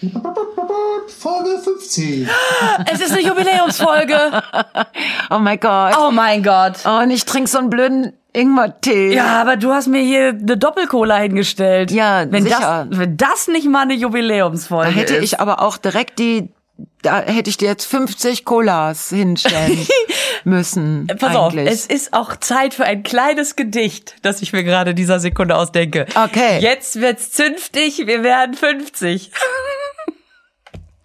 Folge 50. Es ist eine Jubiläumsfolge. Oh mein Gott. Oh mein Gott. Oh, und ich trinke so einen blöden Ingwer-Tee. Ja, aber du hast mir hier eine Doppelcola hingestellt. Ja, wenn sicher. Das, wenn das nicht mal eine Jubiläumsfolge Da hätte ist. ich aber auch direkt die, da hätte ich dir jetzt 50 Colas hinstellen müssen. Pass auf, eigentlich. es ist auch Zeit für ein kleines Gedicht, das ich mir gerade dieser Sekunde ausdenke. Okay. Jetzt wird's zünftig, wir werden 50.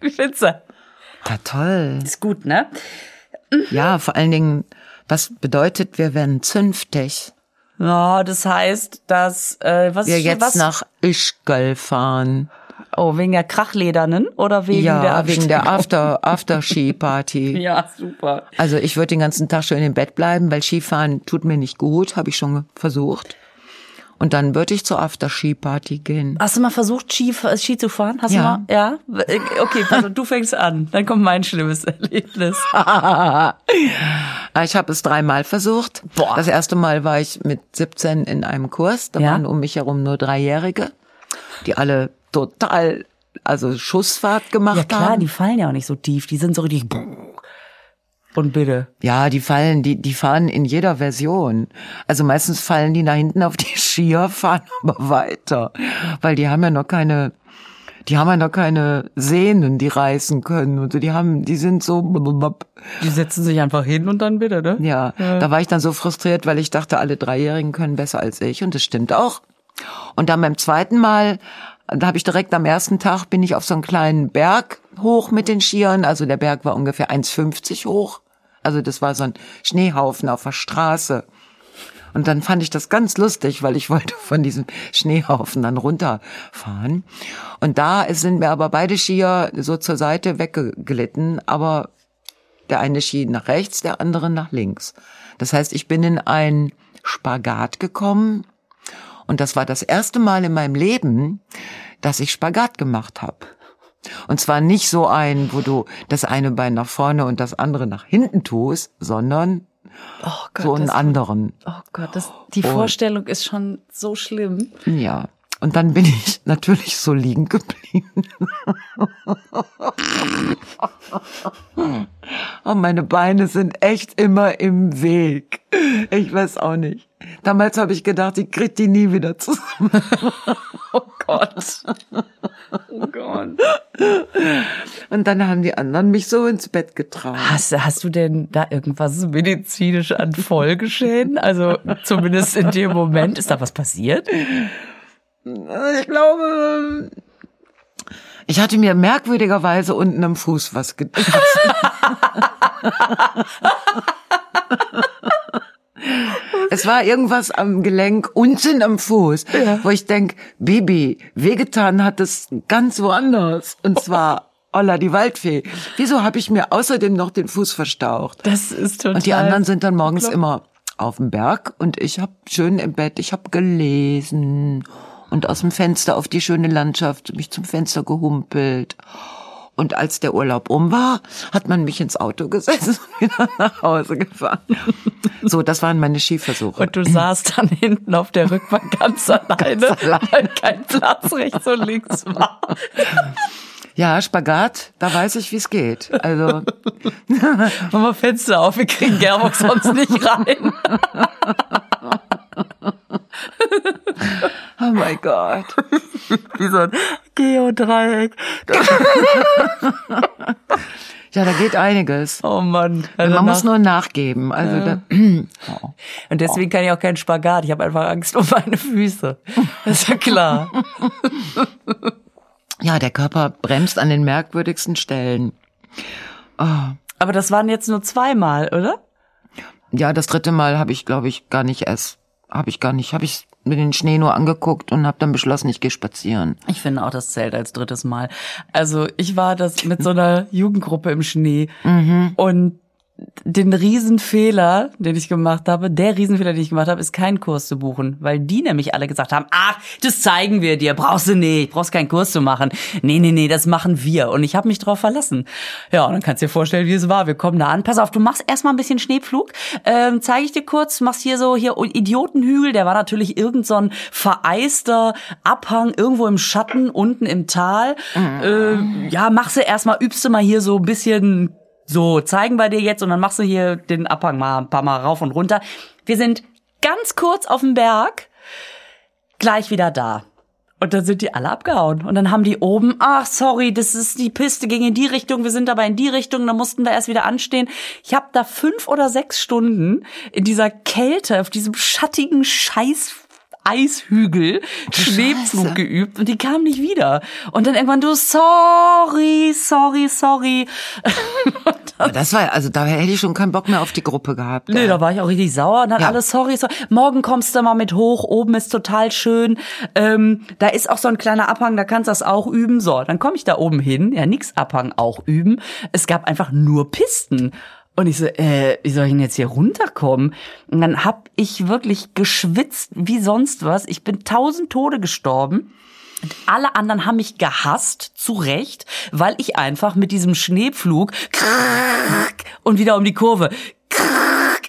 Wie findest du? Ja, toll. Ist gut, ne? Ja, vor allen Dingen, was bedeutet, wir werden zünftig? Ja, das heißt, dass äh, was Wir jetzt was? nach Ischgl fahren. Oh, wegen der Krachledernen oder wegen ja, der wegen der Abstimmung? After, After-Ski-Party. Ja, super. Also ich würde den ganzen Tag schön im Bett bleiben, weil Skifahren tut mir nicht gut, habe ich schon versucht. Und dann würde ich zur After-Ski-Party gehen. Hast du mal versucht, Ski, äh, Ski zu fahren? Hast Ja. du mal? Ja? Äh, Okay, auf, du fängst an. Dann kommt mein schlimmes Erlebnis. Ich habe es dreimal versucht. Boah. Das erste Mal war ich mit 17 in einem Kurs. Da Ja. waren um mich herum nur Dreijährige, die alle total, also Schussfahrt gemacht Ja klar, haben. die fallen ja auch nicht so tief. Die sind so richtig. Und bitte. Ja, die fallen, die, die fahren in jeder Version. Also meistens fallen die nach hinten auf die Skier, fahren aber weiter. Weil die haben ja noch keine, die haben ja noch keine Sehnen, die reißen können. Und so. die haben, die sind so, Die setzen sich einfach hin und dann bitte, ne? ja, da war ich dann so frustriert, weil ich dachte, alle Dreijährigen können besser als ich. Und das stimmt auch. Und dann beim zweiten Mal, da habe ich direkt am ersten Tag, bin ich auf so einen kleinen Berg hoch mit den Skiern. Also der Berg war ungefähr 1,50 hoch. Also das war so ein Schneehaufen auf der Straße. Und dann fand ich das ganz lustig, weil ich wollte von diesem Schneehaufen dann runterfahren. Und da sind mir aber beide Skier so zur Seite weggeglitten, aber der eine Ski nach rechts, der andere nach links. Das heißt, ich bin in ein Spagat gekommen und das war das erste Mal in meinem Leben, dass ich Spagat gemacht habe. Und zwar nicht so ein, wo du das eine Bein nach vorne und das andere nach hinten tust, sondern Oh Gott, so einen das, anderen. oh Gott das, die Vorstellung ist schon so schlimm. Ja. Und dann bin ich natürlich so liegen geblieben. Und meine Beine sind echt immer im Weg. Ich weiß auch nicht. Damals habe ich gedacht, ich krieg die nie wieder zusammen. Oh Gott. Oh Gott. Und dann haben die anderen mich so ins Bett getragen. Hast, hast du denn da irgendwas medizinisch an Folgeschäden? Also zumindest in dem Moment. Ist da was passiert? Ich glaube, ich hatte mir merkwürdigerweise unten am Fuß was getan. Es war irgendwas am Gelenk unten am Fuß, wo ich denk, Bibi, wehgetan hat es ganz woanders. Und zwar Olla die Waldfee. Wieso habe ich mir außerdem noch den Fuß verstaucht? Das ist total. Und die anderen sind dann morgens immer auf dem Berg und ich habe schön im Bett, ich habe gelesen und aus dem Fenster auf die schöne Landschaft mich zum Fenster gehumpelt. Und als der Urlaub um war, hat man mich ins Auto gesetzt und wieder nach Hause gefahren. So, das waren meine Skiversuche. Und du saßt dann hinten auf der Rückbank ganz alleine, weil kein Platz rechts und links war. Ja, Spagat, da weiß ich, wie es geht. Also, Mach mal Fenster auf, wir kriegen Gerbock sonst nicht rein. oh mein Gott. Wie so ein Geodreieck. Ja, da geht einiges. Oh Mann. Also Man muss nur nachgeben. Also, da, Und deswegen kann ich auch keinen Spagat. Ich habe einfach Angst um meine Füße. Das ist ja klar. ja, der Körper bremst an den merkwürdigsten Stellen. Aber das waren jetzt nur zweimal, oder? Ja, das dritte Mal habe ich, glaube ich, gar nicht erst, habe ich gar nicht, habe ich mir den Schnee nur angeguckt und habe dann beschlossen, ich gehe spazieren. Ich finde auch, das zählt als drittes Mal. Also ich war das mit so einer Jugendgruppe im Schnee und den Riesenfehler, den ich gemacht habe, der Riesenfehler, den ich gemacht habe, ist keinen Kurs zu buchen, weil die nämlich alle gesagt haben, ach, das zeigen wir dir, brauchst du nicht, brauchst keinen Kurs zu machen. Nee, nee, nee, das machen wir und ich habe mich drauf verlassen. Ja, und dann kannst du dir vorstellen, wie es war. Wir kommen da an. Pass auf, du machst erstmal ein bisschen Schneepflug. Ähm, zeige ich dir kurz, machst hier so hier Idiotenhügel, der war natürlich irgend so ein vereister Abhang irgendwo im Schatten unten im Tal. Mhm. Äh, ja, machst du erstmal übst du mal hier so ein bisschen so, zeigen wir dir jetzt und dann machst du hier den Abhang mal ein paar Mal rauf und runter. Wir sind ganz kurz auf dem Berg, gleich wieder da. Und dann sind die alle abgehauen. Und dann haben die oben, ach sorry, das ist die Piste ging in die Richtung, wir sind aber in die Richtung, dann mussten wir erst wieder anstehen. Ich habe da fünf oder sechs Stunden in dieser Kälte, auf diesem schattigen Scheiß Eishügel Schneepflug geübt und die kamen nicht wieder. Und dann irgendwann du, sorry, sorry, sorry. das war, also da hätte ich schon keinen Bock mehr auf die Gruppe gehabt. Nee, da war ich auch richtig sauer und dann ja. alles sorry, sorry. Morgen kommst du mal mit hoch, oben ist total schön. Ähm, da ist auch so ein kleiner Abhang, da kannst du das auch üben. So, dann komme ich da oben hin, ja, nix Abhang auch üben. Es gab einfach nur Pisten. Und ich so, äh, wie soll ich denn jetzt hier runterkommen? Und dann hab ich wirklich geschwitzt wie sonst was. Ich bin tausend Tode gestorben. Und alle anderen haben mich gehasst, zu Recht, weil ich einfach mit diesem Schneepflug und wieder um die Kurve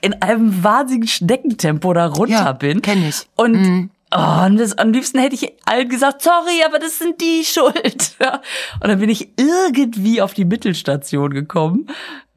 in einem wahnsinnigen Schneckentempo da runter ja, bin. Kenn ich. Und mhm. Oh, am liebsten hätte ich allen gesagt, sorry, aber das sind die schuld. Und dann bin ich irgendwie auf die Mittelstation gekommen,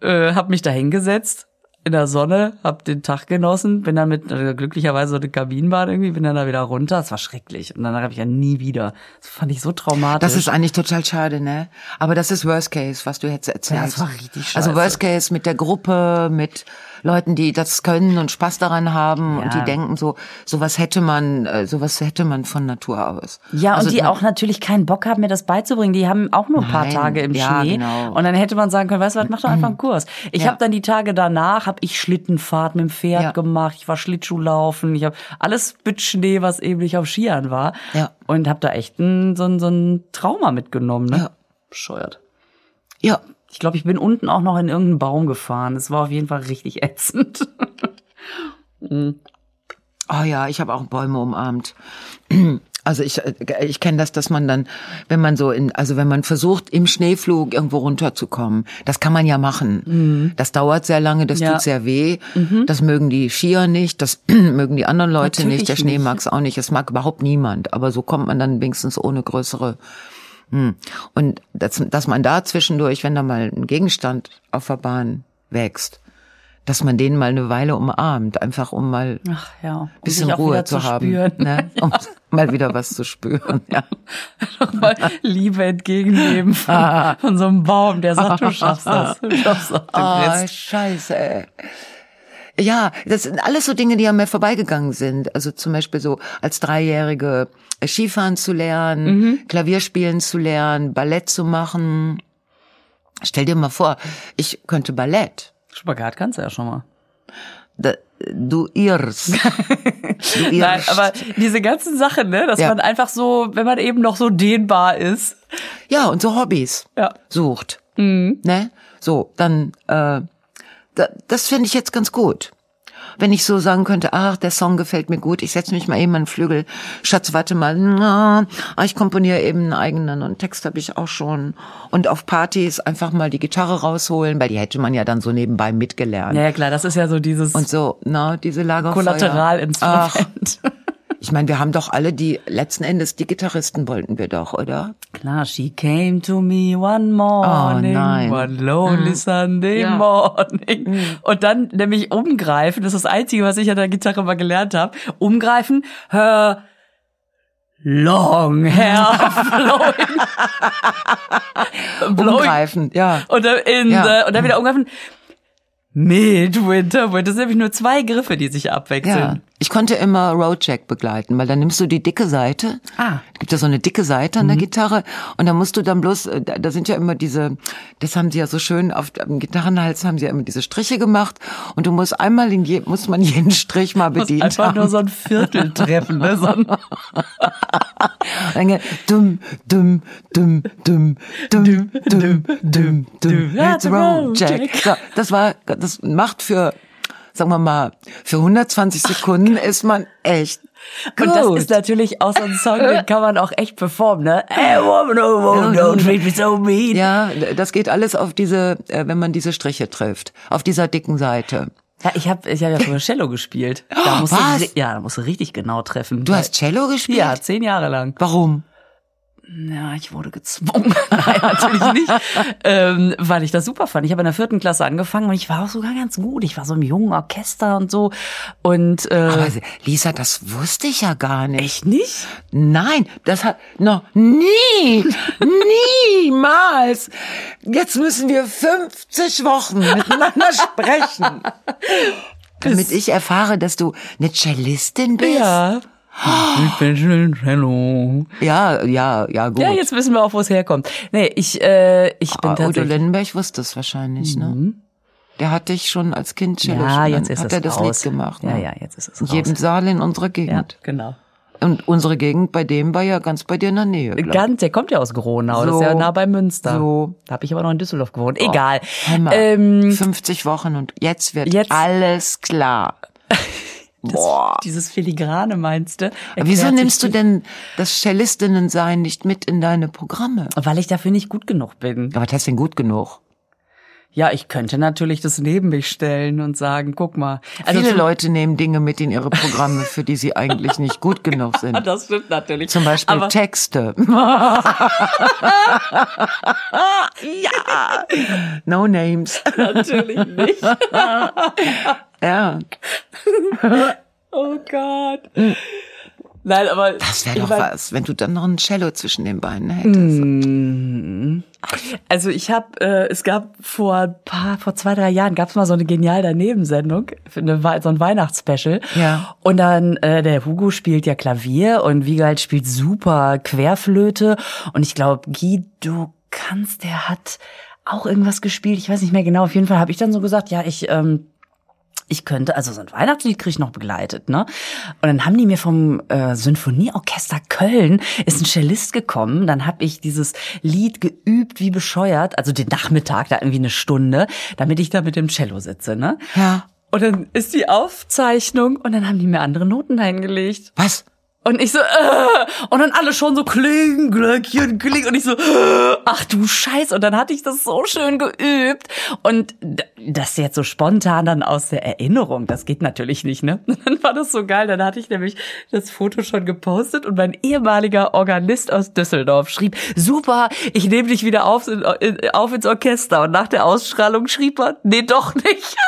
äh, hab mich da hingesetzt in der Sonne, hab den Tag genossen, bin dann mit äh, glücklicherweise so eine Kabinenbahn irgendwie, bin dann da wieder runter. Es war schrecklich und dann habe ich ja nie wieder. Das fand ich so traumatisch. Das ist eigentlich total schade, ne? Aber das ist Worst Case, was du jetzt erzählst. Ja, das war richtig scheiße. Also Worst Case mit der Gruppe, mit Leuten, die das können und Spaß daran haben ja. und die denken so, sowas hätte man, äh, sowas hätte man von Natur aus. Ja, also, und die auch natürlich keinen Bock haben, mir das beizubringen. Die haben auch nur ein paar Tage im ja, Schnee. Genau. Und dann hätte man sagen können, weißt du was, mach doch einfach einen Kurs. Ich ja. habe dann die Tage danach, habe ich Schlittenfahrt mit dem Pferd ja. gemacht, ich war Schlittschuhlaufen, ich habe alles mit Schnee, was eben nicht auf Skiern war. Ja. Und habe da echt ein, so, ein, so ein Trauma mitgenommen. Ne? Ja. Bescheuert. Ja, ich glaube, ich bin unten auch noch in irgendeinen Baum gefahren. Es war auf jeden Fall richtig ätzend. Oh ja, ich habe auch Bäume umarmt. Also ich, ich kenne das, dass man dann, wenn man so in, also wenn man versucht, im Schneeflug irgendwo runterzukommen, das kann man ja machen. Mhm. Das dauert sehr lange, das ja. tut sehr weh. Mhm. Das mögen die Skier nicht, das mögen die anderen Leute Natürlich nicht, der Schnee mag es auch nicht, es mag überhaupt niemand. Aber so kommt man dann wenigstens ohne größere. Und dass, dass man da zwischendurch, wenn da mal ein Gegenstand auf der Bahn wächst, dass man den mal eine Weile umarmt, einfach um mal Ach, ja, um bisschen Ruhe zu, zu haben, ne? um mal wieder was zu spüren. Ja. Doch mal Liebe entgegennehmen von, von, so einem Baum, der sagt, du schaffst das, du schaffst das. Oh, scheiße. Ey. Ja, das sind alles so Dinge, die an mir vorbeigegangen sind. Also zum Beispiel so als Dreijährige äh, Skifahren zu lernen, mhm. Klavierspielen zu lernen, Ballett zu machen. Stell dir mal vor, ich könnte Ballett. Spagat kannst du ja schon mal. Da, du irrst. Du irrst. Nein, aber diese ganzen Sachen, ne, dass ja. man einfach so, wenn man eben noch so dehnbar ist. Ja, und so Hobbys ja. sucht. Mhm. Ne? So, dann äh, das finde ich jetzt ganz gut. Wenn ich so sagen könnte, ach, der Song gefällt mir gut, ich setze mich mal eben an den Flügel, Schatz, warte mal, na, ah, ich komponiere eben einen eigenen und Text habe ich auch schon. Und auf Partys einfach mal die Gitarre rausholen, weil die hätte man ja dann so nebenbei mitgelernt. Ja, klar, das ist ja so dieses und so, na, diese Lagerfeuer. Kollateralinstrument. Ich meine, wir haben doch alle die, letzten Endes, die Gitarristen wollten wir doch, oder? Klar, she came to me one morning, oh one lonely mm. Sunday ja. morning. Mm. Und dann nämlich umgreifen, das ist das Einzige, was ich an der Gitarre mal gelernt habe, umgreifen, her long hair blowing. blowing. Umgreifen, ja. Und dann, in ja. The, und dann wieder umgreifen, Midwinter, das sind nämlich nur zwei Griffe, die sich abwechseln. Ja. Ich konnte immer Roadjack begleiten, weil dann nimmst du die dicke Seite. Ah. Gibt ja so eine dicke Seite an mhm. der Gitarre und dann musst du dann bloß, äh, da, da, sind ja immer diese, das haben sie ja so schön auf dem Gitarrenhals haben sie ja immer diese Striche gemacht und du musst einmal in je, muss man jeden Strich mal bedienen. Einfach haben. nur so ein Viertel treffen, ne? So dann dumm, dumm, dumm, dumm, dumm, dumm, dumm, dumm. It's Roadjack. So, das war, das macht für sagen wir mal, für 120 Sekunden ist man echt Und das ist natürlich auch so ein Song, den kann man auch echt performen, ne? Hey, woman, oh, woman, don't treat me so mean. Ja, das geht alles auf diese, äh, wenn man diese Striche trifft, auf dieser dicken Seite. Ja, ich habe ich hab ja früher Cello gespielt. Da musst Was? Du, ja, da musst du richtig genau treffen. Du hast Cello gespielt? Ja, zehn Jahre lang. Warum? Ja, ich wurde gezwungen. Nein, natürlich nicht. ähm, weil ich das super fand. Ich habe in der vierten Klasse angefangen und ich war auch sogar ganz gut. Ich war so im jungen Orchester und so. Und äh, Aber Lisa, das wusste ich ja gar nicht. echt nicht? Nein, das hat noch nie, niemals. Jetzt müssen wir 50 Wochen miteinander sprechen. Damit ich erfahre, dass du eine Cellistin bist. Ja. Ich bin schon Cello. Ja, ja, ja, gut. Ja, jetzt wissen wir auch, wo es herkommt. Nee, ich, äh, ich bin Ah, Udo tatsächlich. Lindenberg wusste es wahrscheinlich, ne? Der hat dich schon als Kind Cello Ja, schon- jetzt ist hat es er das raus. Lied gemacht. Ja, ne? ja, jetzt ist es In raus. jedem Saal in unserer ja, Gegend. genau. Und unsere Gegend bei dem war ja ganz bei dir in der Nähe. glaub. Ganz, der kommt ja aus Gronau, das ist So. ja nah bei Münster. So. Da habe ich aber noch in Düsseldorf gewohnt. Egal. Hör mal, Ähm, 50 Wochen und jetzt wird Jetzt- alles klar. Boah. dieses Filigrane meinst du? Wieso nimmst du denn das Cellistinnen-Sein nicht mit in deine Programme? Weil ich dafür nicht gut genug bin. Aber das ist denn gut genug. Ja, ich könnte natürlich das neben mich stellen und sagen, guck mal. Also Viele Leute nehmen Dinge mit in ihre Programme, für die sie eigentlich nicht gut genug sind. Das stimmt natürlich. Zum Beispiel Aber Texte. ja. No names. natürlich nicht. Ja. Oh Gott. Nein, aber Das wäre doch was, wenn du dann noch ein Cello zwischen den Beinen hättest. Also ich habe, äh, es gab vor ein paar, vor zwei, drei Jahren gab es mal so eine genial daneben Sendung, für eine, Wei- so ein Weihnachtsspecial. Ja. Und dann äh, der Hugo spielt ja Klavier und Wiegald spielt super Querflöte und ich glaube Guido Kanz, der hat auch irgendwas gespielt. Ich weiß nicht mehr genau. Auf jeden Fall habe ich dann so gesagt, ja ich ähm, ich könnte, also so ein Weihnachtslied kriege ich noch begleitet, ne? Und dann haben die mir vom äh, Sinfonieorchester Köln ist ein Cellist gekommen, dann habe ich dieses Lied geübt wie bescheuert, also den Nachmittag, da irgendwie eine Stunde, damit ich da mit dem Cello sitze, ne? Ja. Und dann ist die Aufzeichnung und dann haben die mir andere Noten eingelegt. Was? Und ich so, äh, und dann alle schon so kling, Glöckchen, kling. Und ich so, äh, ach du Scheiß. Und dann hatte ich das so schön geübt. Und das jetzt so spontan dann aus der Erinnerung, das geht natürlich nicht, ne? Dann war das so geil. Dann hatte ich nämlich das Foto schon gepostet und mein ehemaliger Organist aus Düsseldorf schrieb, super, ich nehme dich wieder auf, auf ins Orchester. Und nach der Ausstrahlung schrieb er, nee, doch nicht.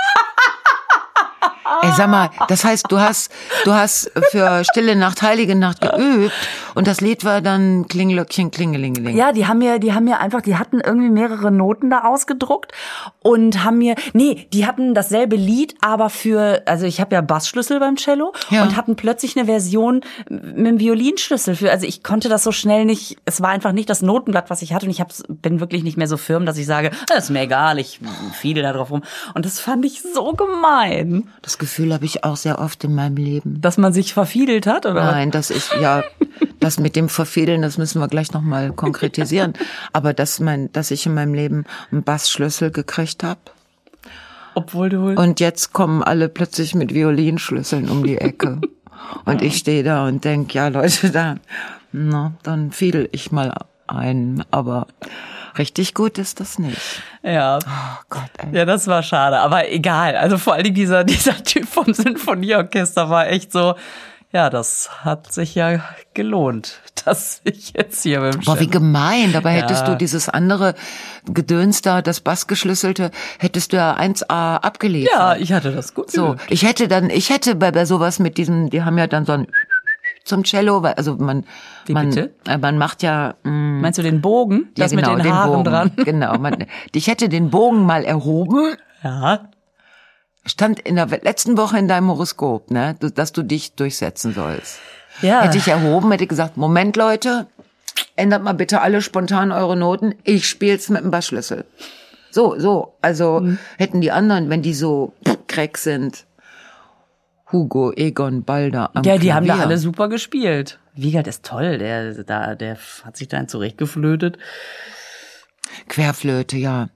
Ey, sag mal, das heißt, du hast, du hast für Stille Nacht, Heilige Nacht geübt und das Lied war dann Klingelöckchen, Klingelingeling. Ja, die haben mir, die haben mir einfach, die hatten irgendwie mehrere Noten da ausgedruckt und haben mir, nee, die hatten dasselbe Lied, aber für, also ich habe ja Bassschlüssel beim Cello Ja. und hatten plötzlich eine Version mit einem Violinschlüssel für, also ich konnte das so schnell nicht, es war einfach nicht das Notenblatt, was ich hatte und ich hab's, bin wirklich nicht mehr so firm, dass ich sage, das ist mir egal, ich fiedel da drauf rum und das fand ich so gemein, Das Gefühl habe ich auch sehr oft in meinem Leben. dass man sich verfiedelt hat oder? Nein, das ist ja das mit dem Verfehlen, das müssen wir gleich noch mal konkretisieren. Aber dass mein, dass ich in meinem Leben einen Bassschlüssel gekriegt habe obwohl du und jetzt kommen alle plötzlich mit Violinschlüsseln um die Ecke und ich stehe da und denk, ja Leute, da, na, dann fiedel ich mal ein, aber richtig gut ist das nicht. ja. Oh Gott, ey. Ja, das war schade, aber egal. Also vor allen Dingen dieser, dieser Typ vom Sinfonieorchester war echt so, ja, das hat sich ja gelohnt, dass ich jetzt hier dem Boah, wie gemein. Dabei hättest Ja. du dieses andere Gedöns da, das Bassgeschlüsselte, hättest du ja 1A abgeliefert. Ja, ich hatte das gut. So, geübt. ich hätte dann, ich hätte bei, bei sowas mit diesen, die haben ja dann so ein zum Cello, weil, also man, Wie man, bitte? äh, man macht ja, mh, Meinst du den Bogen? Das ja, genau, mit den den Haaren Bogen, dran? Genau, man, ich hätte den Bogen mal erhoben, Ja. stand in der letzten Woche in deinem Horoskop, ne, dass du dich durchsetzen sollst. Ja. Hätte ich erhoben, hätte gesagt, Moment Leute, ändert mal bitte alle spontan eure Noten, ich spiel's mit dem Bassschlüssel. So, so, also Mhm. hätten die anderen, wenn die so crack sind, Hugo, Egon, Balder am Ja, die haben da Klavier. alle super gespielt. Wiegald ist toll, der, da, der hat sich dann zurechtgeflötet. Querflöte, ja.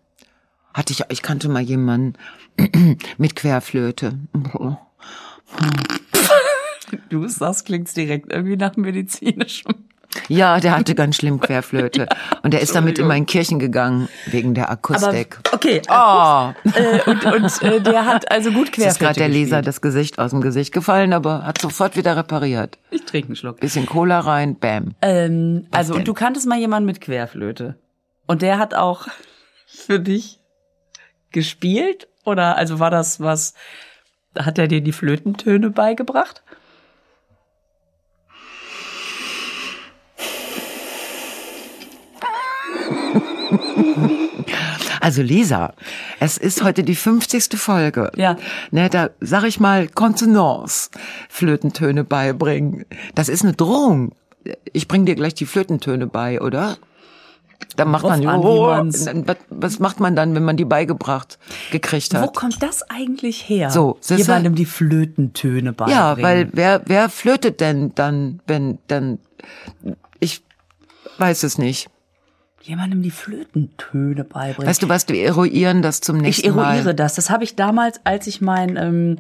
Hatte ich, ich kannte mal jemanden mit Querflöte. Du sagst, klingt's direkt irgendwie nach medizinischem. Ja, der hatte ganz schlimm Querflöte. Und der ist damit immer in Kirchen gegangen, wegen der Akustik. okay, Oh, äh, und, und äh, der hat also gut es Querflöte ist gerade der Leser das Gesicht aus dem Gesicht gefallen, aber hat sofort wieder repariert. Ich trinke einen Schluck. Bisschen Cola rein, bam. Ähm, also, und du kanntest mal jemanden mit Querflöte. Und der hat auch für dich gespielt? Oder also war das was, hat er dir die Flötentöne beigebracht? Also Lisa, es ist heute die 50. Folge. Ja. Ne, da sag ich mal Kontenance, Flötentöne beibringen. Das ist eine Drohung. Ich bring dir gleich die Flötentöne bei, oder? Dann macht man, an, oh, was, macht man dann, wenn man die beigebracht gekriegt Wo hat? kommt das eigentlich her? So, jemandem die Flötentöne beibringen. Ja, weil wer wer flötet denn dann, wenn dann ich weiß es nicht. Jemandem die Flötentöne beibringen. Weißt du was, wir eruieren das zum nächsten ich eruiere Mal. das. Das habe ich damals, als ich mein ähm,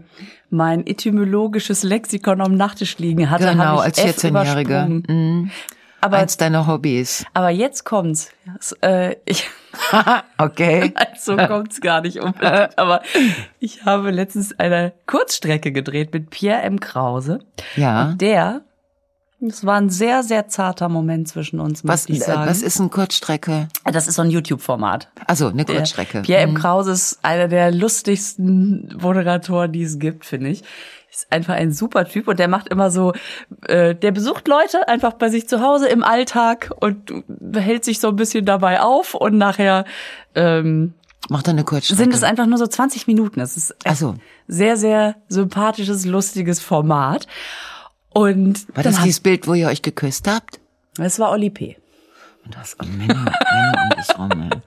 mein etymologisches Lexikon am Nachttisch liegen hatte, Genau, als F 14-Jährige. Mhm. Aber Eins deiner Hobbys. aber jetzt kommt's. Das, äh, ich okay. so kommt's gar nicht unbedingt. Aber ich habe letztens eine Kurzstrecke gedreht mit Pierre M. Krause. Ja. Und der, das war ein sehr, sehr zarter Moment zwischen uns, Was, ich äh, sagen. was ist ein Kurzstrecke? das ist so ein YouTube-Format. Also eine Der Kurzstrecke. Pierre M. Mhm. Krause ist einer der lustigsten Moderatoren, die es gibt, finde ich. Ist einfach ein super Typ und der macht immer so, äh, der besucht Leute einfach bei sich zu Hause im Alltag und hält sich so ein bisschen dabei auf und nachher ähm, Macht er eine Kurzstrecke. sind es einfach nur so 20 Minuten. Das ist so. sehr, sehr sympathisches, lustiges Format. Und War das dieses Bild, wo ihr euch geküsst habt? das war Oli P. Und das oh, Männer, Männer um dich rum. ey.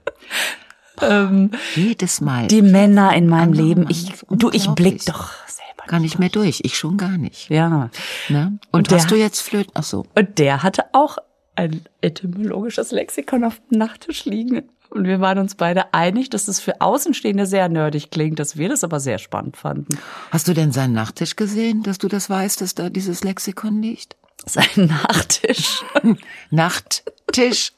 Ähm, Jedes Mal. die Männer in meinem Andere Leben. Mann, Ich, du, ich blick doch selber. gar nicht mehr durch. Ich schon gar nicht. Ja. Ne? Und, Und der- hast du jetzt Flöten? Ach so. Und der hatte auch ein etymologisches Lexikon auf dem Nachttisch liegen. Und wir waren uns beide einig, dass es für Außenstehende sehr nerdig klingt, dass wir das aber sehr spannend fanden. Hast du denn seinen Nachttisch gesehen, dass du das weißt, dass da dieses Lexikon liegt? Sein Nachttisch. Nachttisch.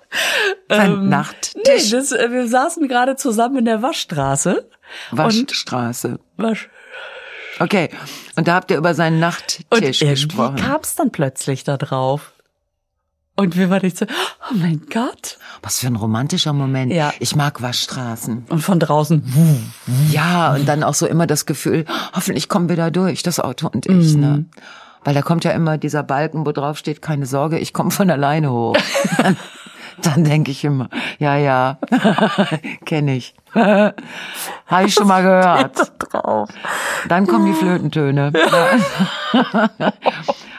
Sein Ähm, Nee, Nachttisch. das, äh, wir saßen gerade zusammen in der Waschstraße. Und Waschstraße. Wasch. Okay. Und da habt ihr über seinen Und Nachttisch irgendwie gesprochen. kam es dann plötzlich da drauf. Und wir waren nicht so, oh mein Gott. Was für ein romantischer Moment. Ja. Ich mag Waschstraßen. Und von draußen, Ja, und dann auch so immer das Gefühl, hoffentlich kommen wir da durch, das Auto und ich, ne? Mhm. Weil da kommt ja immer dieser Balken, wo drauf steht, keine Sorge, ich komme von alleine hoch. dann denke ich immer, ja, ja, kenne ich. Habe ich schon mal gehört. Dann kommen die Flötentöne.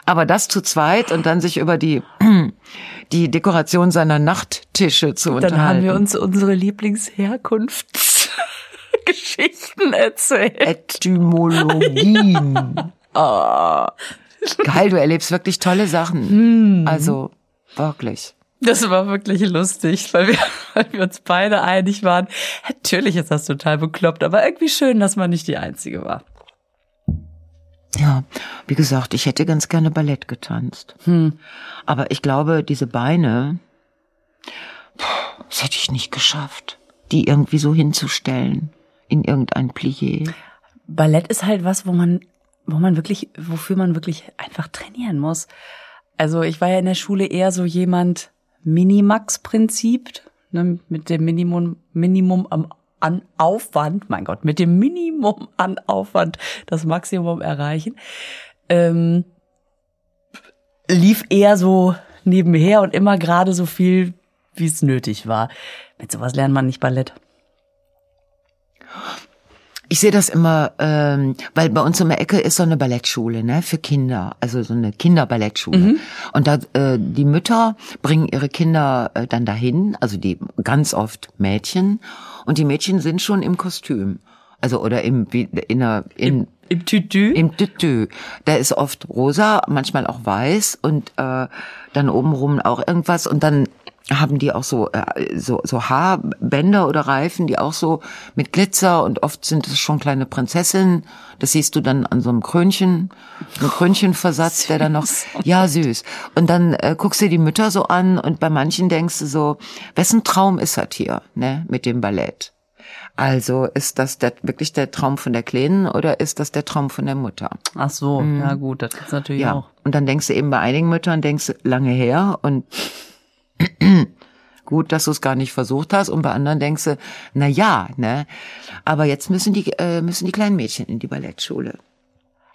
Aber das zu zweit und dann sich über die, die Dekoration seiner Nachttische zu unterhalten. Dann haben wir uns unsere Lieblingsherkunftsgeschichten erzählt. Etymologien. Ah. Geil, du erlebst wirklich tolle Sachen. Also, wirklich. Das war wirklich lustig, weil wir, weil wir uns beide einig waren. Natürlich ist das total bekloppt, aber irgendwie schön, dass man nicht die Einzige war. Ja, wie gesagt, ich hätte ganz gerne Ballett getanzt. Aber ich glaube, diese Beine, das hätte ich nicht geschafft, die irgendwie so hinzustellen in irgendein Plié. Ballett ist halt was, wo man, wo man wirklich, wofür man wirklich einfach trainieren muss. Also ich war ja in der Schule eher so jemand Minimax-Prinzip, ne, mit dem Minimum, Minimum am, an Aufwand, mein Gott, mit dem Minimum an Aufwand das Maximum erreichen. Ähm, lief eher so nebenher und immer gerade so viel, wie es nötig war. Mit sowas lernt man nicht Ballett. Ich sehe das immer, ähm, weil bei uns um die Ecke ist so eine Ballettschule, ne, für Kinder, also so eine Kinderballettschule. Mhm. Und da äh, die Mütter bringen ihre Kinder äh, dann dahin, also die ganz oft Mädchen, und die Mädchen sind schon im Kostüm, also oder im wie in einer in Im Tütü. im Tütü. Da ist oft rosa, manchmal auch weiß und äh, dann obenrum auch irgendwas und dann haben die auch so äh, so so Haarbänder oder Reifen, die auch so mit Glitzer und oft sind es schon kleine Prinzessinnen. Das siehst du dann an so einem Krönchen, einem Krönchenversatz, der dann noch ja süß. Und dann äh, guckst du die Mütter so an und bei manchen denkst du so, wessen Traum ist das hier, ne, mit dem Ballett? Also ist das der, wirklich der Traum von der Kleinen oder ist das der Traum von der Mutter? Ach so, ja gut, das gibt's natürlich Mhm. Ja. auch. Und dann denkst du eben bei einigen Müttern, denkst du lange her und gut, dass du es gar nicht versucht hast. Und bei anderen denkst du, na ja, ne. Aber jetzt müssen die, äh, müssen die kleinen Mädchen in die Ballettschule.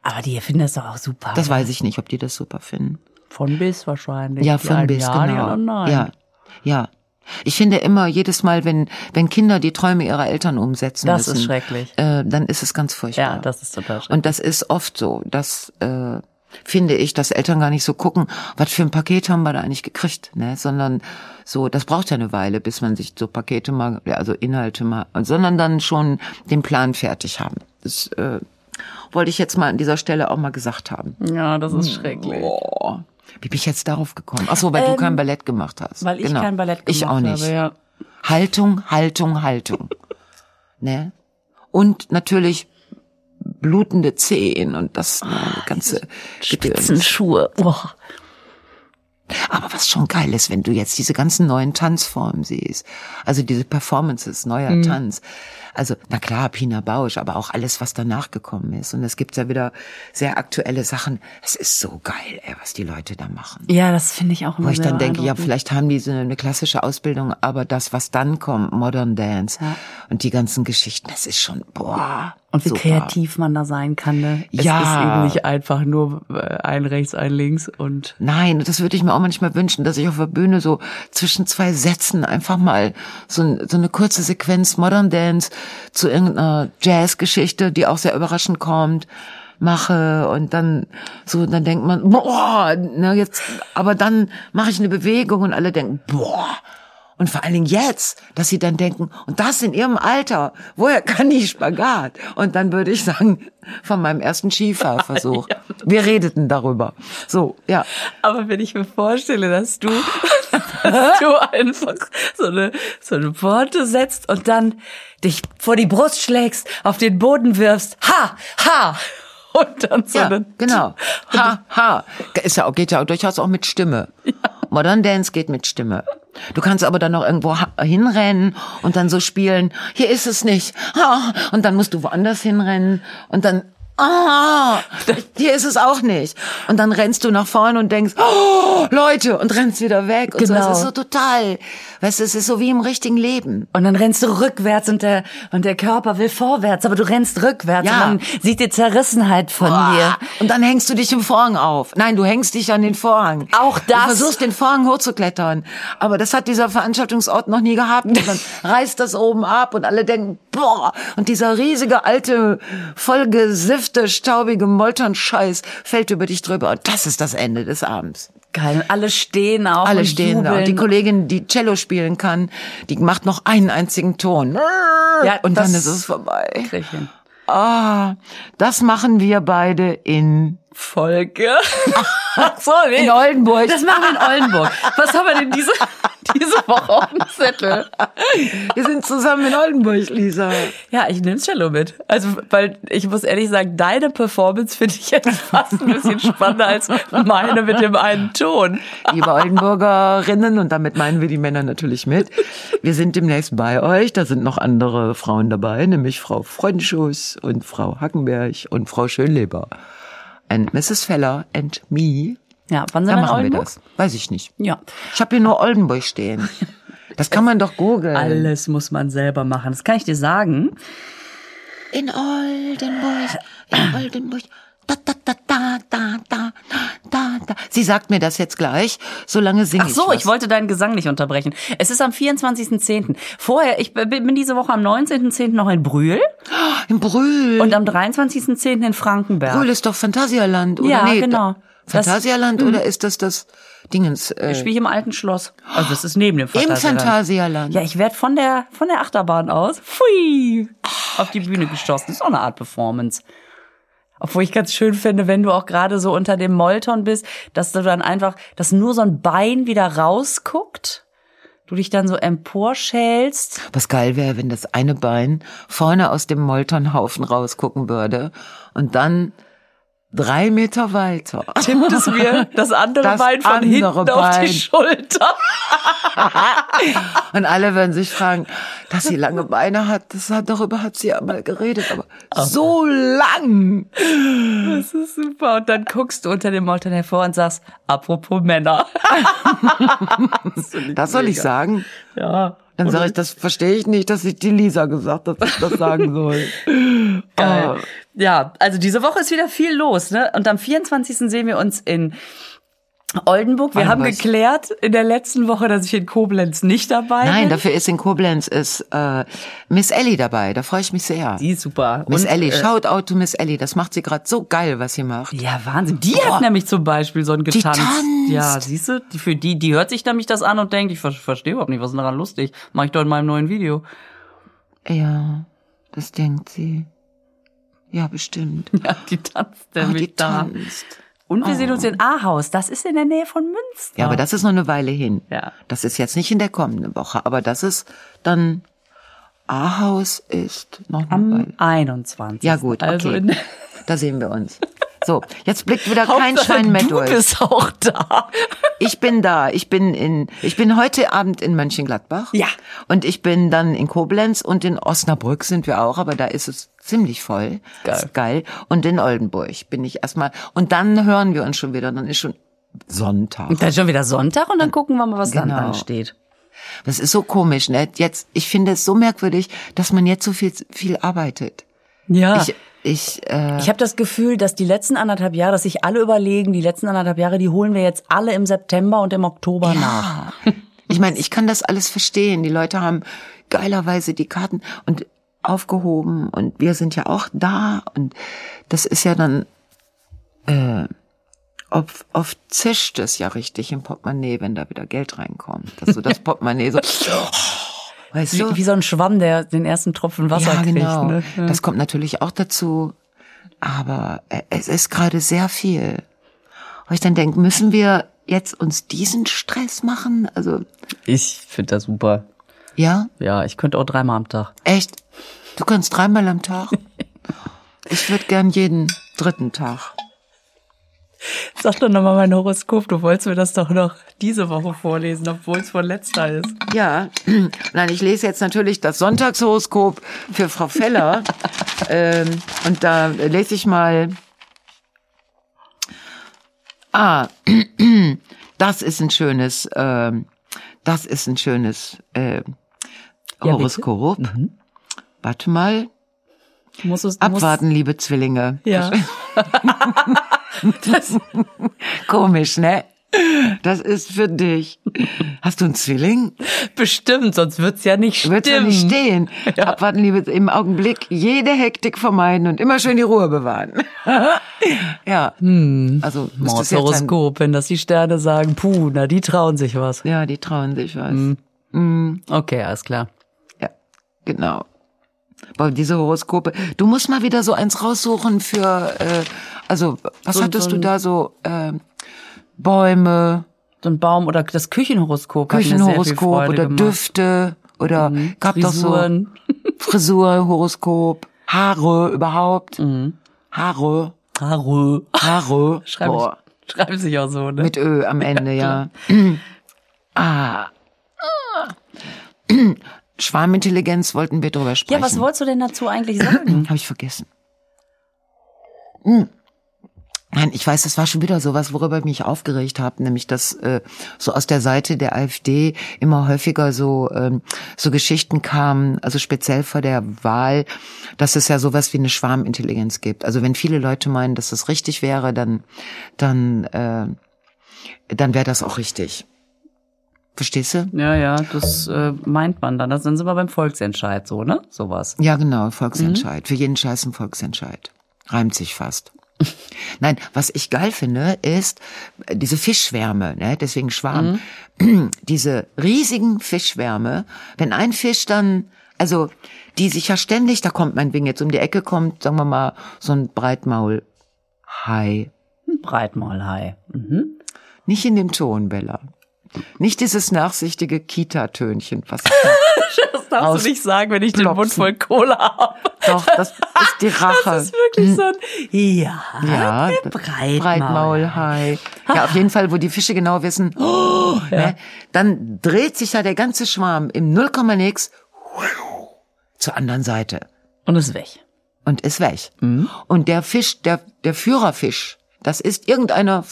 Aber die finden das doch auch super. Das weiß ich nicht, ob die das super finden. von bis wahrscheinlich. Ja, von bis, ja, die genau. Ja, ja. Ich finde immer, jedes Mal, wenn, wenn Kinder die Träume ihrer Eltern umsetzen Das müssen, ist schrecklich. Äh, dann ist es ganz furchtbar. Ja, das ist total schrecklich. Und das ist oft so, dass äh, finde ich, dass Eltern gar nicht so gucken, was für ein Paket haben wir da eigentlich gekriegt, ne? Sondern so, das braucht ja eine Weile, bis man sich so Pakete mal, also Inhalte mal, sondern dann schon den Plan fertig haben. Das äh, wollte ich jetzt mal an dieser Stelle auch mal gesagt haben. Ja, das ist schrecklich. Boah. Wie bin ich jetzt darauf gekommen? Ach so, weil du kein Ballett gemacht hast. Ähm, Weil ich Genau. kein Ballett gemacht Ich auch nicht. habe, ja. Haltung, Haltung, Haltung. ne? Und natürlich blutende Zehen und das ne, ganze Gedöns. Spitzenschuhe. Boah. Aber was schon geil ist, wenn du jetzt diese ganzen neuen Tanzformen siehst, also diese Performances, neuer Mhm. Tanz. Also, na klar, Pina Bausch, aber auch alles, was danach gekommen ist. Und es gibt ja wieder sehr aktuelle Sachen. Es ist so geil, ey, was die Leute da machen. Ja, das finde ich auch immer Wo ich dann denke, ja, vielleicht haben die so eine klassische Ausbildung, aber das, was dann kommt, Modern Dance und die ganzen Geschichten, das ist schon, boah. Und wie super. kreativ man da sein kann, ne? Es Ja. ist eben nicht einfach nur äh, ein rechts, ein links und Nein, das würde ich mir auch manchmal wünschen, dass ich auf der Bühne so zwischen zwei Sätzen einfach mal so, so eine kurze Sequenz Modern Dance zu irgendeiner Jazzgeschichte, die auch sehr überraschend kommt, mache und dann so, dann denkt man, boah, na jetzt, aber dann mache ich eine Bewegung und alle denken, boah. Und vor allen Dingen jetzt, dass sie dann denken, und das in ihrem Alter, woher kann die Spagat? Und dann würde ich sagen, von meinem ersten Skifahrversuch. Wir redeten darüber. So, ja. Aber wenn ich mir vorstelle, dass du, dass du einfach so eine, so eine Worte setzt und dann dich vor die Brust schlägst, auf den Boden wirfst, ha, ha, und dann so Ja, genau. Ha, ha. Ist ja, auch- geht ja auch durchaus auch mit Stimme. Modern Dance geht mit Stimme. Du kannst aber dann noch irgendwo hinrennen und dann so spielen, hier ist es nicht. Und dann musst du woanders hinrennen und dann, ah, hier ist es auch nicht. Und dann rennst du nach vorne und denkst, oh, Leute, und rennst wieder weg. Und so. Genau. Es ist so total, weißt du, es ist so wie im richtigen Leben. Und dann rennst du rückwärts und der, und der Körper will vorwärts, aber du rennst rückwärts Ja. und man sieht die Zerrissenheit von dir. Und dann hängst du dich im Vorhang auf. Nein, du hängst dich an den Vorhang. Auch Du das. versuchst den Vorhang hochzuklettern. Aber das hat dieser Veranstaltungsort noch nie gehabt. Und dann reißt das oben ab und alle denken, boah. Und dieser riesige, alte, vollgesiffte, staubige Molternscheiß fällt über dich drüber. Und das ist das Ende des Abends. Geil. Und alle stehen auch Alle stehen da. Und die jubeln. Kollegin, die Cello spielen kann, die macht noch einen einzigen Ton. Ja, und dann ist es vorbei. Hin. Ah, das machen wir beide in Folge. Ach so, nee. In Oldenburg. Das machen wir in Oldenburg. Was haben wir denn diese, diese Woche auf dem Zettel? Wir sind zusammen in Oldenburg, Lisa. Ja, ich nehme Cello mit. Also, weil ich muss ehrlich sagen, deine Performance finde ich jetzt fast ein bisschen spannender als meine mit dem einen Ton. Liebe Oldenburgerinnen, und damit meinen wir die Männer natürlich mit. Wir sind demnächst bei euch. Da sind noch andere Frauen dabei, nämlich Frau Freundschuss und Frau Hackenberg und Frau Schönleber. And Mrs. Feller and me. Ja, wann sind Da wir in machen wir das. Weiß ich nicht. Ja. Ich habe hier nur Oldenburg stehen. Das kann man doch googeln. Alles muss man selber machen. Das kann ich dir sagen. In Oldenburg, in Oldenburg. Da, da, da, da, da, da, da, da. Sie sagt mir das jetzt gleich, solange singe Ach so, was. ich wollte deinen Gesang nicht unterbrechen. Es ist am 24.10. Vorher, ich bin diese Woche am 19.10. noch in Brühl. In Brühl. Und am 23.10. in Frankenberg. Brühl ist doch Phantasialand, oder? Ja, nee, genau. Das- Phantasialand oder ist das das Dingens? Äh, Spiel ich im alten Schloss. Also das ist neben dem Im Phantasialand. Phantasialand. Ja, ich werde von der von der Achterbahn aus pfui, auf die Bühne geschossen. Das ist auch eine Art Performance. Obwohl ich ganz schön finde, wenn du auch gerade so unter dem Molton bist, dass du dann einfach, dass nur so ein Bein wieder rausguckt, du dich dann so emporschälst. Was geil wäre, wenn das eine Bein vorne aus dem Moltonhaufen rausgucken würde und dann drei Meter weiter. Tippt es mir das andere Das Bein von andere hinten auf Bein. die Schulter. Und alle werden sich fragen, dass sie lange Beine hat, das hat, darüber hat sie ja mal geredet, aber so lang. Das ist super. Und dann guckst du unter dem Molton hervor und sagst, apropos Männer. Das soll ich sagen. Ja. Dann sage ich, das verstehe ich nicht, dass ich die Lisa gesagt, dass ich das sagen soll. Geil. Ja, also diese Woche ist wieder viel los, ne? Und am 24. sehen wir uns in Oldenburg. Wir haben Oldenburg. geklärt in der letzten Woche, dass ich in Koblenz nicht dabei Nein, bin. dafür ist in Koblenz ist äh, Miss Ellie dabei. Da freue ich mich sehr. Die ist super. Miss Und, Ellie, äh, shout out to Miss Ellie. Das macht sie gerade so geil, was sie macht. Ja, Wahnsinn. Die hat nämlich zum Beispiel so ein getanzt. tanzt. Ja, siehst du, die, für die, die hört sich nämlich das an und denkt, ich ver verstehe überhaupt nicht, was ist daran lustig. Mach ich doch in meinem neuen Video. Ja, das denkt sie. Ja, bestimmt. Ja, die tanzt Ah, nämlich die da. tanzt. Und wir sehen uns in Ahaus. Das ist in der Nähe von Münster. Ja, aber das ist noch eine Weile hin. Ja. Das ist jetzt nicht in der kommenden Woche, aber das ist dann Ahaus ist noch eine am Weile. 21. Ja gut, okay. Also in da sehen wir uns. So, jetzt blickt wieder kein Hauptsache, Schwein mehr du durch. bist auch da. Ich bin da. Ich bin in, ich bin heute Abend in Mönchengladbach. Ja. Und ich bin dann in Koblenz und in Osnabrück sind wir auch, aber da ist es ziemlich voll. Geil. Ist geil. Und in Oldenburg bin ich erstmal. Und dann hören wir uns schon wieder. Dann ist schon Sonntag. Und dann schon wieder Sonntag und dann gucken wir mal, was dann Genau. ansteht. Das ist so komisch, ne? Jetzt, ich finde es so merkwürdig, dass man jetzt so viel, viel arbeitet. Ja. Ich, ich, äh, Ich habe das Gefühl, dass die letzten anderthalb Jahre, dass sich alle überlegen, die letzten anderthalb Jahre, die holen wir jetzt alle im September und im Oktober nach. Ich meine, ich kann das alles verstehen. Die Leute haben geilerweise die Karten und aufgehoben und wir sind ja auch da und das ist ja dann äh, oft, oft zischt es ja richtig im Portemonnaie, wenn da wieder Geld reinkommt. Dass so das Portemonnaie so, weißt Wie, du? wie so ein Schwamm, der den ersten Tropfen Wasser ja, kriegt. genau. Ne? Ja. Das kommt natürlich auch dazu. Aber äh, es ist gerade sehr viel. Wo ich dann denke, müssen wir jetzt uns diesen Stress machen? Also, Ich finde das super. ja, Ja, ich könnte auch dreimal am Tag. echt? Du kannst dreimal am Tag? Ich würde gern jeden dritten Tag. Sag doch nochmal mein Horoskop, du wolltest mir das doch noch diese Woche vorlesen, obwohl es von letzter ist. Ja, nein, ich lese jetzt natürlich das Sonntagshoroskop für Frau Feller. ähm, und da lese ich mal. Ah, das ist ein schönes, ähm, das ist ein schönes äh. Horoskop. Warte mal. Muss es, Abwarten, liebe Zwillinge. Muss, ja. das, Komisch, ne? Das ist für dich. Hast du einen Zwilling? bestimmt, sonst wird's ja nicht Wird's ja stimmen. nicht stehen. Ja. Abwarten, liebe, im Augenblick jede Hektik vermeiden und immer schön die Ruhe bewahren. ja. Also, ist das Mords Horoskop, wenn das die Sterne sagen, puh, na, die trauen sich was. ja, die trauen sich was. Mhm. Okay, alles klar. Ja, genau. Boah, diese Horoskope. Du musst mal wieder so eins raussuchen für, äh, also, was So- hattest so du da so, äh, Bäume, So ein Baum oder das Küchenhoroskop. Küchenhoroskop oder gemacht. Düfte oder gab doch so. Frisurhoroskop, Haare überhaupt, Haare, Haare. Haare, Schreiben, Boah, schreiben sich auch so, ne? mit Ö am Ende, ja. ah. Schwarmintelligenz wollten wir drüber sprechen. ja, was wolltest du denn dazu eigentlich sagen? Habe ich vergessen. Hm. Nein, ich weiß, das war schon wieder sowas, worüber ich mich aufgeregt habe, nämlich dass äh, so aus der Seite der AfD immer häufiger so ähm, so Geschichten kamen, also speziell vor der Wahl, dass es ja sowas wie eine Schwarmintelligenz gibt. Also wenn viele Leute meinen, dass das richtig wäre, dann dann äh, dann wäre das auch richtig. Verstehst du? Ja, ja, das äh, meint man dann. Das sind wir beim Volksentscheid so, ne? Sowas. Ja, genau, Volksentscheid. Für jeden Scheiß ein Volksentscheid. Reimt sich fast. Nein, was ich geil finde, ist äh, diese Fischschwärme, ne? deswegen Schwarm. diese riesigen Fischschwärme, wenn ein Fisch dann, also die sich ja ständig, da kommt mein Wing jetzt um die Ecke, kommt, sagen wir mal, so ein Breitmaulhai. Ein Breitmaulhai. Mhm. Nicht in dem Ton, Bella. Nicht dieses nachsichtige Kita-Tönchen, was Das darfst du nicht sagen, wenn ich den Mund Plopsen. voll Cola habe. Doch, das ist die Rache. Das ist wirklich so ein, ja, Ja, Breitmaul. Breitmaulhai. Ja, auf jeden Fall, wo die Fische genau wissen, oh, ne, dann dreht sich da der ganze Schwarm im 0, nix zur anderen Seite Und ist weg. und ist weg. Und der Fisch, der, der Führerfisch, das ist irgendeiner,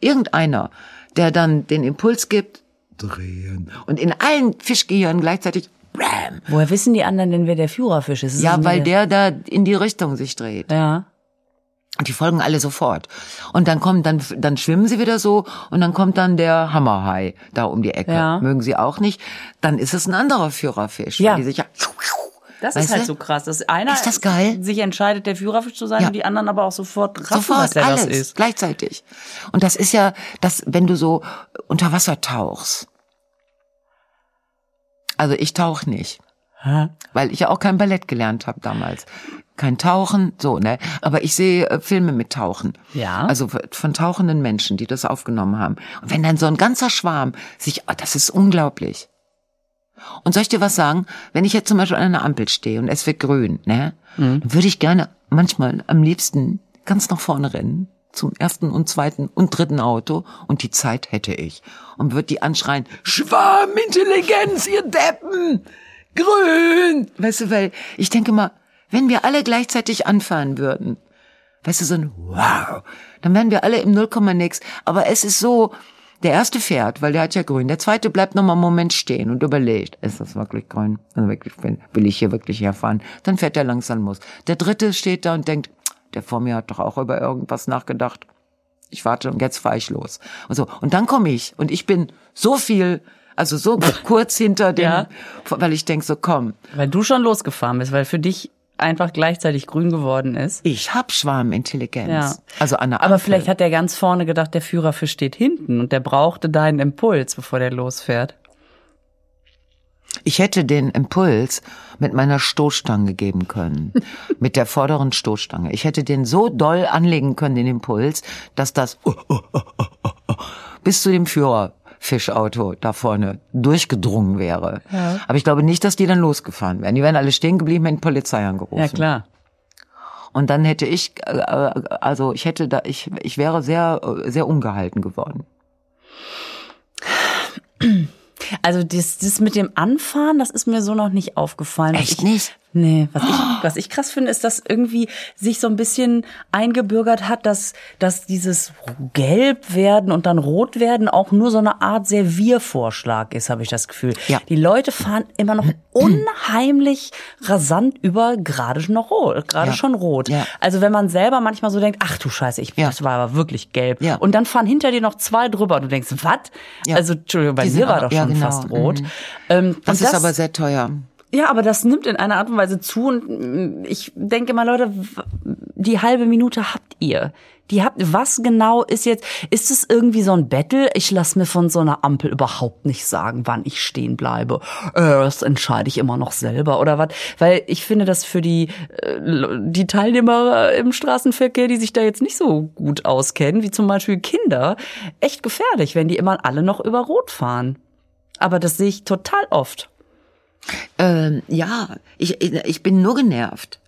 irgendeiner, der dann den Impuls gibt, drehen. Und in allen Fischgehirnen gleichzeitig, bam. Woher wissen die anderen denn, wer der Führerfisch ist? Ist Ja, weil der da in die Richtung sich dreht. Ja. Und die folgen alle sofort. Und dann kommt, dann, dann schwimmen sie wieder so und dann kommt dann der Hammerhai da um die Ecke. Ja. Mögen sie auch nicht. Dann ist es ein anderer Führerfisch. Ja. Weil die sich ja, Das Weißt ist halt du? so krass, dass einer Ist das geil? sich entscheidet, der Führerfisch zu sein Ja. und die anderen aber auch sofort raffen, was sofort der alles das ist. gleichzeitig. Und das ist ja, das, wenn du so unter Wasser tauchst. Also ich tauch nicht. Weil ich ja auch kein Ballett gelernt habe damals. Kein Tauchen, so, ne? Aber ich sehe äh, Filme mit Tauchen. Ja. Also von tauchenden Menschen, die das aufgenommen haben. Und wenn dann so ein ganzer Schwarm sich, oh, das ist unglaublich. Und soll ich dir was sagen? Wenn ich jetzt zum Beispiel an einer Ampel stehe und es wird grün, ne? Dann würde ich gerne manchmal am liebsten ganz nach vorne rennen zum ersten und zweiten und dritten Auto und die Zeit hätte ich und würde die anschreien, Schwarmintelligenz, ihr Deppen! Grün! Weißt du, weil ich denke mal, wenn wir alle gleichzeitig anfahren würden, weißt du, so ein Wow, dann wären wir alle im Nullkomma nix. Aber es ist so, der erste fährt, weil der hat ja grün. Der zweite bleibt noch mal einen Moment stehen und überlegt, ist das wirklich grün? Also will ich hier wirklich herfahren? Dann fährt er langsam los. Der dritte steht da und denkt, der vor mir hat doch auch über irgendwas nachgedacht. Ich warte und jetzt fahre ich los. Und so. Und dann komme ich und ich bin so viel, also so kurz hinter dem, Ja. weil ich denk so, komm, Weil du schon losgefahren bist, weil für dich einfach gleichzeitig grün geworden ist. ich hab Schwarmintelligenz. Ja. Also an der Aber Ampel. vielleicht hat der ganz vorne gedacht, der Führerfisch steht hinten und der brauchte deinen Impuls, bevor der losfährt. Ich hätte den Impuls mit meiner Stoßstange geben können. mit der vorderen Stoßstange. Ich hätte den so doll anlegen können, den Impuls, dass das bis zu dem Führerfischauto da vorne durchgedrungen wäre. Aber ich glaube nicht, dass die dann losgefahren wären. Die wären alle stehen geblieben, hätten die Polizei angerufen. Ja, klar. Und dann hätte ich, äh, also ich hätte da, ich, ich wäre sehr, sehr ungehalten geworden. Also das, das mit dem Anfahren, das ist mir so noch nicht aufgefallen. Echt ich, nicht? Nee, was ich, was ich krass finde, ist, dass irgendwie sich so ein bisschen eingebürgert hat, dass, dass dieses Gelb werden und dann Rot werden auch nur so eine Art Serviervorschlag ist, habe ich das Gefühl. Ja. Die Leute fahren immer noch unheimlich rasant über gerade noch rot, gerade Ja. schon rot. Ja. Also wenn man selber manchmal so denkt, ach du Scheiße, ich, Ja. das war aber wirklich gelb. Ja. Und dann fahren hinter dir noch zwei drüber und du denkst, was? Ja. Also, Entschuldigung, bei mir sind war doch schon genau. fast rot. Mhm. Ähm, Das und ist aber sehr teuer. Ja, aber das nimmt in einer Art und Weise zu und mm, ich denke mal, Leute, die halbe Minute habt ihr. Die habt, was genau ist jetzt, ist es irgendwie so ein Battle? Ich lasse mir von so einer Ampel überhaupt nicht sagen, wann ich stehen bleibe. Äh, das entscheide ich immer noch selber oder was? Weil ich finde das für die, äh, die Teilnehmer im Straßenverkehr, die sich da jetzt nicht so gut auskennen, wie zum Beispiel Kinder, echt gefährlich, wenn die immer alle noch über Rot fahren. Aber das sehe ich total oft. Ähm, ja, ich, ich bin nur genervt.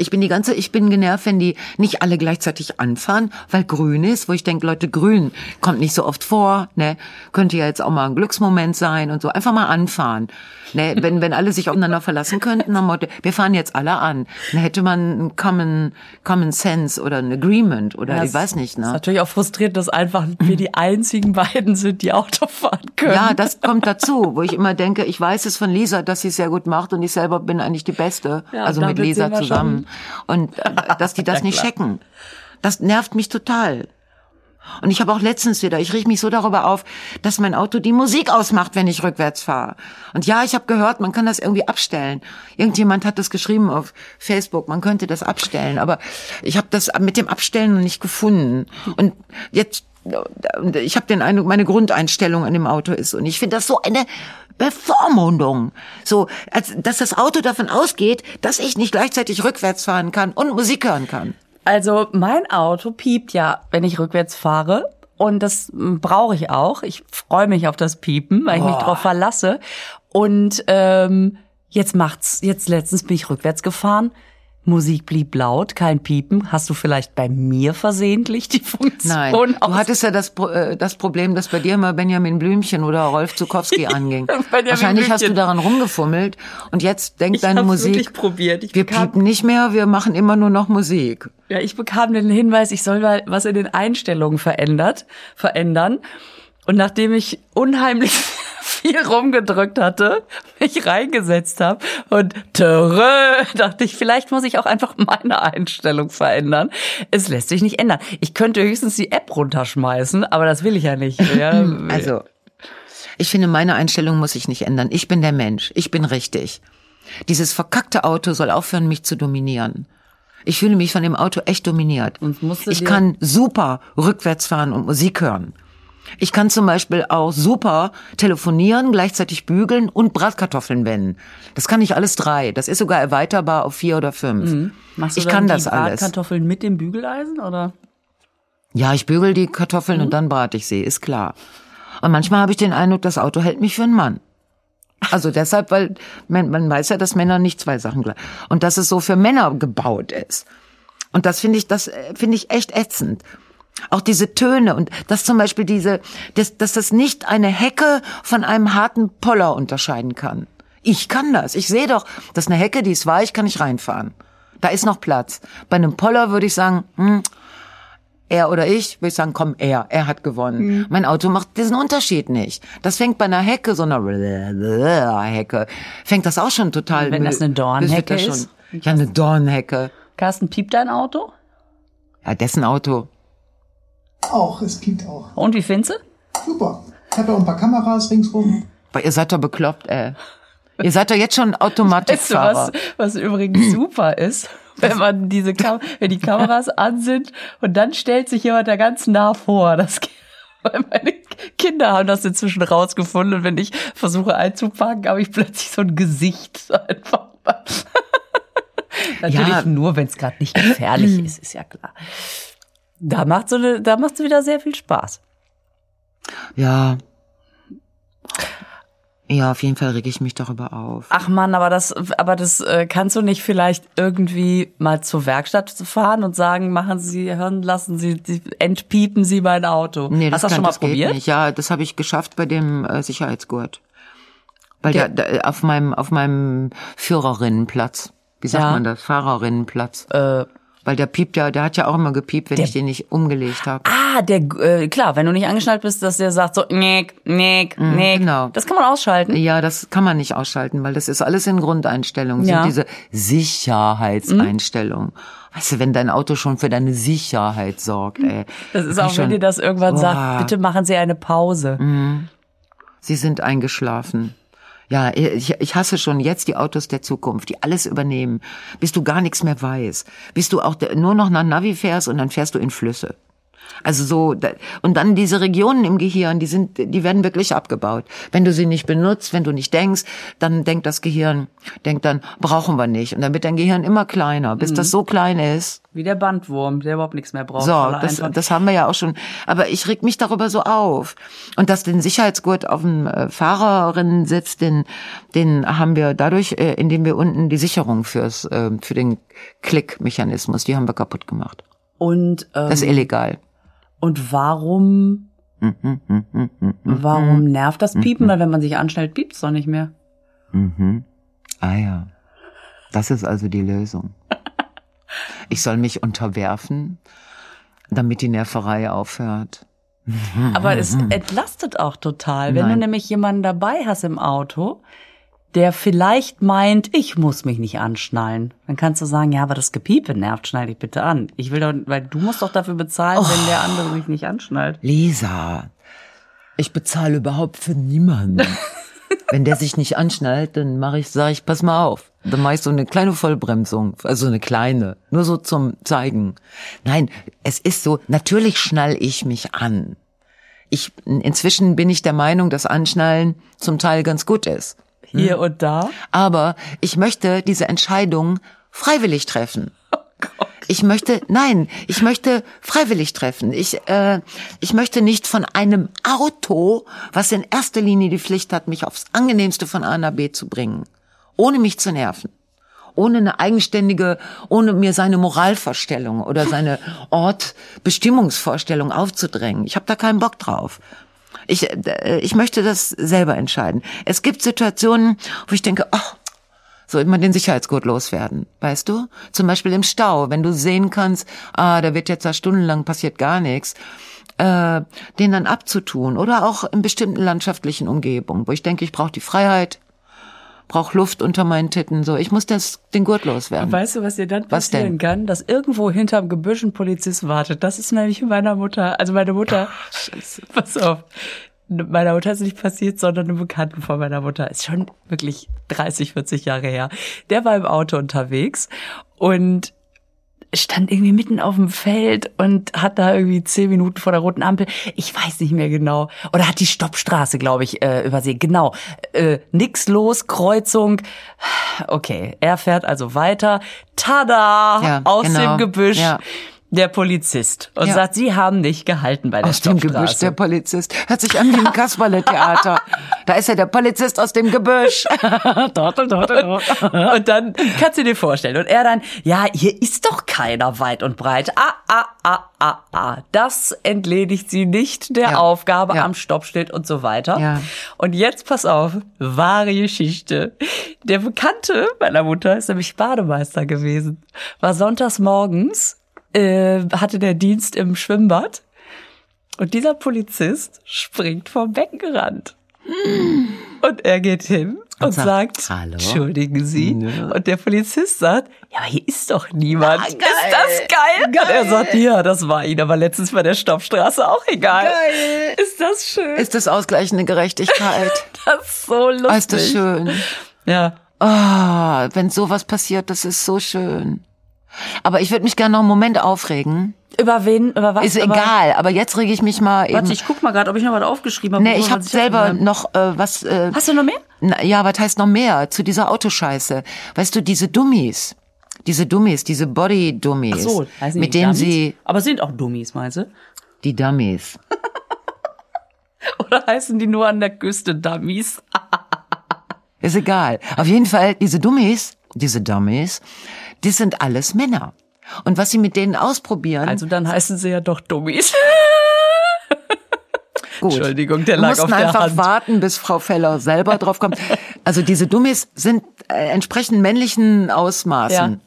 Ich bin die ganze, ich bin genervt, wenn die nicht alle gleichzeitig anfahren, weil grün ist, wo ich denke, Leute, grün kommt nicht so oft vor, ne? Könnte ja jetzt auch mal ein Glücksmoment sein und so. Einfach mal anfahren. Ne? Wenn, wenn alle sich aufeinander verlassen könnten, am Motto, wir fahren jetzt alle an. Dann hätte man einen Common, Common Sense oder ein Agreement oder Ja, ich weiß nicht, Ist ne? natürlich auch frustrierend, dass einfach wir die einzigen beiden sind, die Auto fahren können. Ja, das kommt dazu, wo ich immer denke, ich weiß es von Lisa, dass sie es sehr gut macht und ich selber bin eigentlich die Beste, Ja, also mit Lisa zusammen. Und äh, dass die das nicht checken. Das nervt mich total. Und ich habe auch letztens wieder, ich riech mich so darüber auf, dass mein Auto die Musik ausmacht, wenn ich rückwärts fahre. Und ja, ich habe gehört, man kann das irgendwie abstellen. Irgendjemand hat das geschrieben auf Facebook, man könnte das abstellen. Aber ich habe das mit dem Abstellen noch nicht gefunden. Und jetzt, ich habe den Eindruck, meine Grundeinstellung an dem Auto ist. Und ich finde das so eine Bevormundung. So, als, dass das Auto davon ausgeht, dass ich nicht gleichzeitig rückwärts fahren kann und Musik hören kann. Also mein Auto piept ja, wenn ich rückwärts fahre. Und das brauche ich auch. Ich freue mich auf das Piepen, weil ich mich Boah. drauf verlasse. Und ähm, jetzt macht's, jetzt letztens bin ich rückwärts gefahren. Musik blieb laut, kein Piepen. Hast du vielleicht bei mir versehentlich die Funktion Nein, du hattest ja das, äh, das Problem, dass bei dir immer Benjamin Blümchen oder Rolf Zukowski anging. Benjamin Wahrscheinlich hast du Blümchen. daran rumgefummelt und jetzt denkt Ich deine hab's Musik, wirklich probiert. Ich wir bekam- piepen nicht mehr, wir machen immer nur noch Musik. Ja, ich bekam den Hinweis, ich soll mal was in den Einstellungen verändert, verändern. Und nachdem ich unheimlich viel rumgedrückt hatte, mich reingesetzt habe und törö, dachte ich, vielleicht muss ich auch einfach meine Einstellung verändern. Es lässt sich nicht ändern. Ich könnte höchstens die App runterschmeißen, aber das will ich ja nicht. Ja, Also, ich finde, meine Einstellung muss sich nicht ändern. Ich bin der Mensch. Ich bin richtig. Dieses verkackte Auto soll aufhören, mich zu dominieren. Ich fühle mich von dem Auto echt dominiert. Ich kann super rückwärts fahren und Musik hören. Ich kann zum Beispiel auch super telefonieren, gleichzeitig bügeln und Bratkartoffeln wenden. Das kann ich alles drei. Das ist sogar erweiterbar auf vier oder fünf. Mhm. Machst du ich dann kann die das alles. Bratkartoffeln mit dem Bügeleisen oder? Ja, ich bügel die Kartoffeln Mhm. und dann brate ich sie, ist klar. Und manchmal habe ich den Eindruck, das Auto hält mich für einen Mann. Also deshalb, weil man, man weiß ja, dass Männer nicht zwei Sachen gleich. Und dass es so für Männer gebaut ist. Und das finde ich, das äh, finde ich echt ätzend. Auch diese Töne und dass zum Beispiel diese, dass, dass das nicht eine Hecke von einem harten Poller unterscheiden kann. Ich kann das. Ich sehe doch, dass eine Hecke, die ist weich, kann ich reinfahren. Da ist noch Platz. Bei einem Poller würde ich sagen, hm, er oder ich, würde ich sagen, komm, er, er hat gewonnen. Mein Auto macht diesen Unterschied nicht. Das fängt bei einer Hecke, so einer Hecke, fängt das auch schon total. Wenn das eine Dornhecke ist? schon- Ja, eine Dornhecke. Carsten, piept dein Auto? Ja, dessen Auto. Auch, es gibt auch. Und wie findest du? Super. Ich habe ja auch ein paar Kameras ringsrum. Aber ihr seid doch bekloppt, ey. Ihr seid doch jetzt schon Weißt du, Automatikfahrer. was, was übrigens super ist? Wenn man diese Kam wenn die Kameras an sind und dann stellt sich jemand da ganz nah vor. Das weil meine Kinder haben das inzwischen rausgefunden und wenn ich versuche einzupacken, habe ich plötzlich so ein Gesicht einfach. Natürlich Ja. nur, wenn es gerade nicht gefährlich ist, ist ja klar. Da macht so eine, da macht wieder sehr viel Spaß. Ja. Ja, auf jeden Fall reg ich mich darüber auf. Ach man, aber das, aber das äh, kannst du nicht vielleicht irgendwie mal zur Werkstatt fahren und sagen, machen Sie, hören lassen Sie, entpiepen Sie mein Auto. Nee, Hast das, du das schon mal das probiert? nicht. Ja, das habe ich geschafft bei dem äh, Sicherheitsgurt. Weil Der- der, der, auf meinem auf meinem Führerinnenplatz. Wie sagt Ja. man das? Fahrerinnenplatz. Äh, Weil der piept ja, der hat ja auch immer gepiept, wenn Der- ich den nicht umgelegt habe. ah, der, äh, klar, wenn du nicht angeschnallt bist, dass der sagt so, nick, nick, nick. genau. Das kann man ausschalten. Ja, das kann man nicht ausschalten, weil das ist alles in Grundeinstellungen. Ja. Sind diese Sicherheitseinstellungen. Weißt du, wenn dein Auto schon für deine Sicherheit sorgt, ey. Das ist auch, ich wenn schon- dir das irgendwann Boah. sagt, bitte machen Sie eine Pause. Sie sind eingeschlafen. Ja, ich, ich hasse schon jetzt die Autos der Zukunft, die alles übernehmen, bis du gar nichts mehr weißt, bis du auch nur noch nach Navi fährst und dann fährst du in Flüsse. Also so und dann diese Regionen im Gehirn, die sind, die werden wirklich abgebaut. Wenn du sie nicht benutzt, wenn du nicht denkst, dann denkt das Gehirn, denkt dann brauchen wir nicht und dann wird dein Gehirn immer kleiner, bis das so klein ist. Wie der Bandwurm, der überhaupt nichts mehr braucht. So, das, das haben wir ja auch schon. Aber ich reg mich darüber so auf. Und dass den Sicherheitsgurt auf dem äh, Fahrerinnen sitzt, den, den haben wir dadurch, äh, indem wir unten die Sicherung fürs, äh, für den Klickmechanismus, die haben wir kaputt gemacht. und, ähm, Das ist illegal. Und warum, warum nervt das Piepen? Weil wenn man sich anstellt, piept es doch nicht mehr. Ah ja. Das ist also die Lösung. Ich soll mich unterwerfen, damit die Nerverei aufhört. Aber es entlastet auch total. Wenn du Nein. nämlich jemanden dabei hast im Auto, der vielleicht meint, ich muss mich nicht anschnallen. Dann kannst du sagen, ja, aber das Gepiepe nervt, schneide dich bitte an. Ich will doch, weil du musst doch dafür bezahlen, wenn der andere sich nicht anschnallt. Lisa, ich bezahle überhaupt für niemanden. Wenn der sich nicht anschnallt, dann mache ich, sage ich, pass mal auf. Dann mache ich so eine kleine Vollbremsung, also eine kleine, nur so zum zeigen. Nein, es ist so, natürlich schnall ich mich an. Ich inzwischen bin ich der Meinung, dass Anschnallen zum Teil ganz gut ist. Hier und da. Aber ich möchte diese Entscheidung freiwillig treffen. Ich möchte, nein, ich möchte freiwillig treffen. Ich, äh, ich möchte nicht von einem Auto, was in erster Linie die Pflicht hat, mich aufs angenehmste von A nach B zu bringen, ohne mich zu nerven. Ohne eine eigenständige, ohne mir seine Moralvorstellung oder seine Ortbestimmungsvorstellung aufzudrängen. Ich habe da keinen Bock drauf. Ich, äh, ich möchte das selber entscheiden. Es gibt Situationen, wo ich denke, ach, so immer den Sicherheitsgurt loswerden, weißt du? Zum Beispiel im Stau, wenn du sehen kannst, ah, da wird jetzt da stundenlang passiert gar nichts, äh, den dann abzutun oder auch in bestimmten landschaftlichen Umgebungen, wo ich denke, ich brauche die Freiheit, brauche Luft unter meinen Titten, so, ich muss das den Gurt loswerden. Weißt du, was dir dann Was passieren denn? kann? Dass irgendwo hinterm Gebüsch ein Polizist wartet. Das ist nämlich meiner Mutter, also meine Mutter, pass auf, meiner Mutter ist nicht passiert, sondern einem Bekannten von meiner Mutter. Ist schon wirklich 30, 40 Jahre her. Der war im Auto unterwegs und stand irgendwie mitten auf dem Feld und hat da irgendwie zehn Minuten vor der roten Ampel, ich weiß nicht mehr genau, oder hat die Stoppstraße, glaube ich, äh, übersehen. Genau, äh, nix los, Kreuzung. Okay, er fährt also weiter. Tada! Ja, aus genau. dem Gebüsch. Ja. Der Polizist und Ja. sagt, Sie haben nicht gehalten bei der Aus dem Gebüsch der Polizist. Hört sich an wie ein Kasperle-Theater. Da ist ja der Polizist aus dem Gebüsch. Dortel, dortel, dortel. Und dann kannst du dir vorstellen. Und er dann, ja, hier ist doch keiner weit und breit. Ah, ah, ah, ah, ah. Das entledigt sie nicht der Ja. Aufgabe Ja. am Stoppschild und so weiter. Ja. Und jetzt pass auf, wahre Geschichte. Der Bekannte meiner Mutter ist nämlich Bademeister gewesen. War sonntags morgens, äh, hatte der Dienst im Schwimmbad. Und dieser Polizist springt vom Beckenrand. Und er geht hin und, sagt, sagt, "Hallo?" entschuldigen Sie. Ja. Und der Polizist sagt, ja, aber hier ist doch niemand. Ah, ist geil. das geil? Und er sagt, ja, das war Ihnen aber letztens bei der Stoppstraße auch egal. Geil. Ist das schön? Ist das ausgleichende Gerechtigkeit? das ist so lustig. Oh, ist das schön? Ja. Ah, wenn sowas passiert, das ist so schön. Aber ich würde mich gerne noch einen Moment aufregen. Über wen, über was? Ist aber, egal, aber jetzt rege ich mich mal eben. Warte, ich guck mal gerade, ob ich noch was aufgeschrieben habe. nee, ich habe selber noch äh, was. Äh, Hast du noch mehr? na, ja, was heißt noch mehr zu dieser Autoscheiße? Weißt du, diese Dummies, diese Dummies, diese Body-Dummies, so, heißen die mit denen Dummies? sie Aber sind auch Dummies, meinst du? die Dummies. Oder heißen die nur an der Küste Dummies? Ist egal. Auf jeden Fall, diese Dummies, diese Dummies, die sind alles Männer. Und was sie mit denen ausprobieren, Also dann heißen sie ja doch Dummies. gut. Entschuldigung, der lag auf der einfach Hand. warten, bis Frau Feller selber drauf kommt. Also diese Dummies sind äh, entsprechend männlichen Ausmaßen. Ja.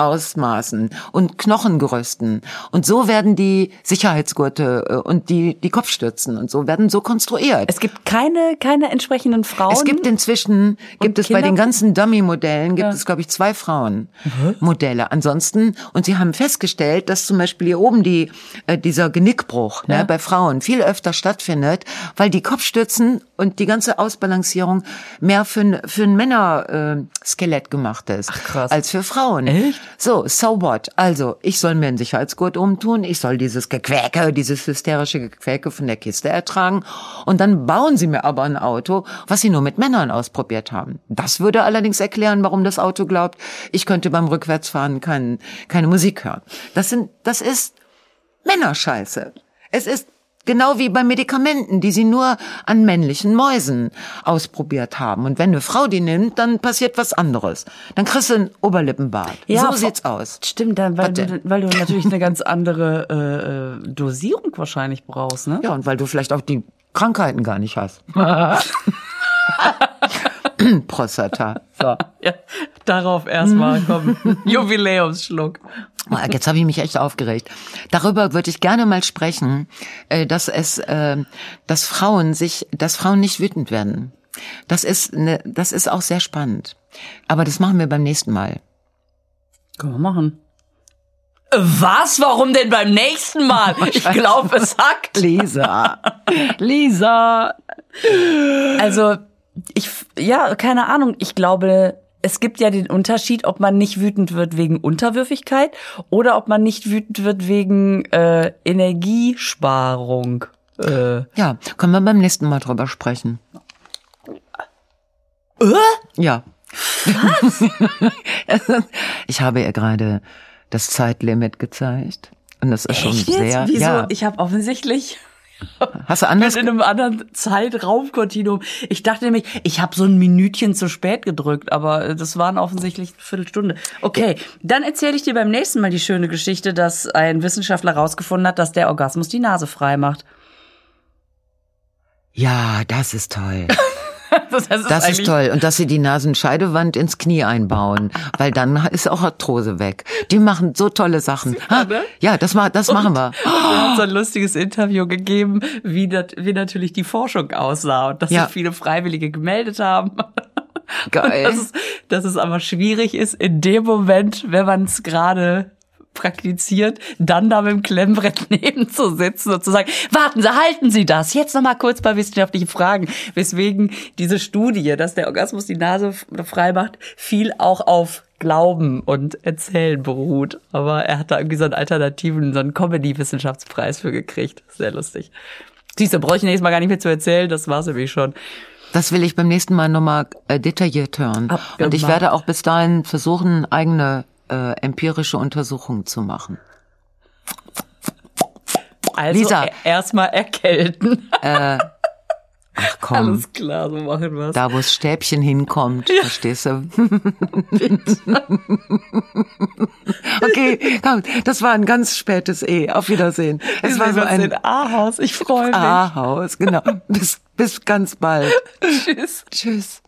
Ausmaßen und Knochengerüsten. Und so werden die Sicherheitsgurte äh, und die, die Kopfstützen und so werden so konstruiert. Es gibt keine, keine entsprechenden Frauen. Es gibt inzwischen, gibt es bei den ganzen Dummy-Modellen, gibt Ja. es, glaube ich, zwei Frauen-Modelle. Ansonsten, und sie haben festgestellt, dass zum Beispiel hier oben die, äh, dieser Genickbruch Ja. ne, bei Frauen viel öfter stattfindet, weil die Kopfstützen und die ganze Ausbalancierung mehr für ein, für ein Männerskelett äh, Skelett gemacht ist. Ach, krass. Als für Frauen. Echt? So, so what? Also, ich soll mir einen Sicherheitsgurt umtun, ich soll dieses Gequäke, dieses hysterische Gequäke von der Kiste ertragen und dann bauen sie mir aber ein Auto, was sie nur mit Männern ausprobiert haben. Das würde allerdings erklären, warum das Auto glaubt, ich könnte beim Rückwärtsfahren kein, keine Musik hören. Das sind, das ist Männerscheiße. Es ist genau wie bei Medikamenten, die sie nur an männlichen Mäusen ausprobiert haben. Und wenn eine Frau die nimmt, dann passiert was anderes. Dann kriegst du einen Oberlippenbart. so vor- sieht's aus. Stimmt, dann, weil, du, weil du natürlich eine ganz andere äh, äh, Dosierung wahrscheinlich brauchst, ne? Ja, und weil du vielleicht auch die Krankheiten gar nicht hast. Prostata. So. Ja, darauf erstmal komm. Jubiläumsschluck. Ah, Jetzt habe ich mich echt aufgeregt. Darüber würde ich gerne mal sprechen, äh, dass es, äh, dass Frauen sich, dass Frauen nicht wütend werden. Das ist, ne, das ist auch sehr spannend. Aber das machen wir beim nächsten Mal. Können wir machen. Was? Warum denn beim nächsten Mal? Ich glaube, es hackt. Lisa. Lisa. Also, ich, ja, keine Ahnung. Ich glaube, es gibt ja den Unterschied, ob man nicht wütend wird wegen Unterwürfigkeit oder ob man nicht wütend wird wegen äh, Energiesparung. Äh. Ja, können wir beim nächsten Mal drüber sprechen. Äh? Ja. ich habe ihr gerade das Zeitlimit gezeigt. Und das ist schon Echt jetzt? sehr. Wieso? Ja. Ich habe offensichtlich Hast du anders? in einem anderen Zeitraumkontinuum. Ich dachte nämlich, ich habe so ein Minütchen zu spät gedrückt, aber das waren offensichtlich eine Viertelstunde. Okay, dann erzähle ich dir beim nächsten Mal die schöne Geschichte, dass ein Wissenschaftler herausgefunden hat, dass der Orgasmus die Nase frei macht. Ja, das ist toll. Das, es Das ist toll. Und dass sie die Nasenscheidewand ins Knie einbauen, weil dann ist auch Arthrose weg. Die machen so tolle Sachen. Ha? ne? Ja, das, ma das machen wir. Er hat so ein lustiges Interview gegeben, wie, dat, wie natürlich die Forschung aussah und dass Ja. sich viele Freiwillige gemeldet haben. Geil. Dass es, dass es aber schwierig ist, in dem Moment, wenn man es gerade praktiziert, dann da mit dem Klemmbrett neben zu sitzen und zu sagen, warten Sie, halten Sie das. Jetzt noch mal kurz bei wissenschaftlichen Fragen. Weswegen diese Studie, dass der Orgasmus die Nase frei macht, viel auch auf Glauben und Erzählen beruht. Aber er hat da irgendwie so einen alternativen, so einen Comedy-Wissenschaftspreis für gekriegt. Sehr lustig. Siehst du, brauche ich nächstes Mal gar nicht mehr zu erzählen, das war's nämlich schon. Das will ich beim nächsten Mal nochmal äh, detailliert hören. Abgemacht. Und ich werde auch bis dahin versuchen, eigene äh, empirische Untersuchungen zu machen. Also Lisa. e- erstmal erkälten. Ach komm, Alles klar, so machen wir's. da wo das Stäbchen hinkommt, verstehst du? okay, komm, das war ein ganz spätes E. Auf Wiedersehen. Es war so ein A-Haus. Ich freue mich. A-Haus, genau. Bis, bis ganz bald. Tschüss. Tschüss.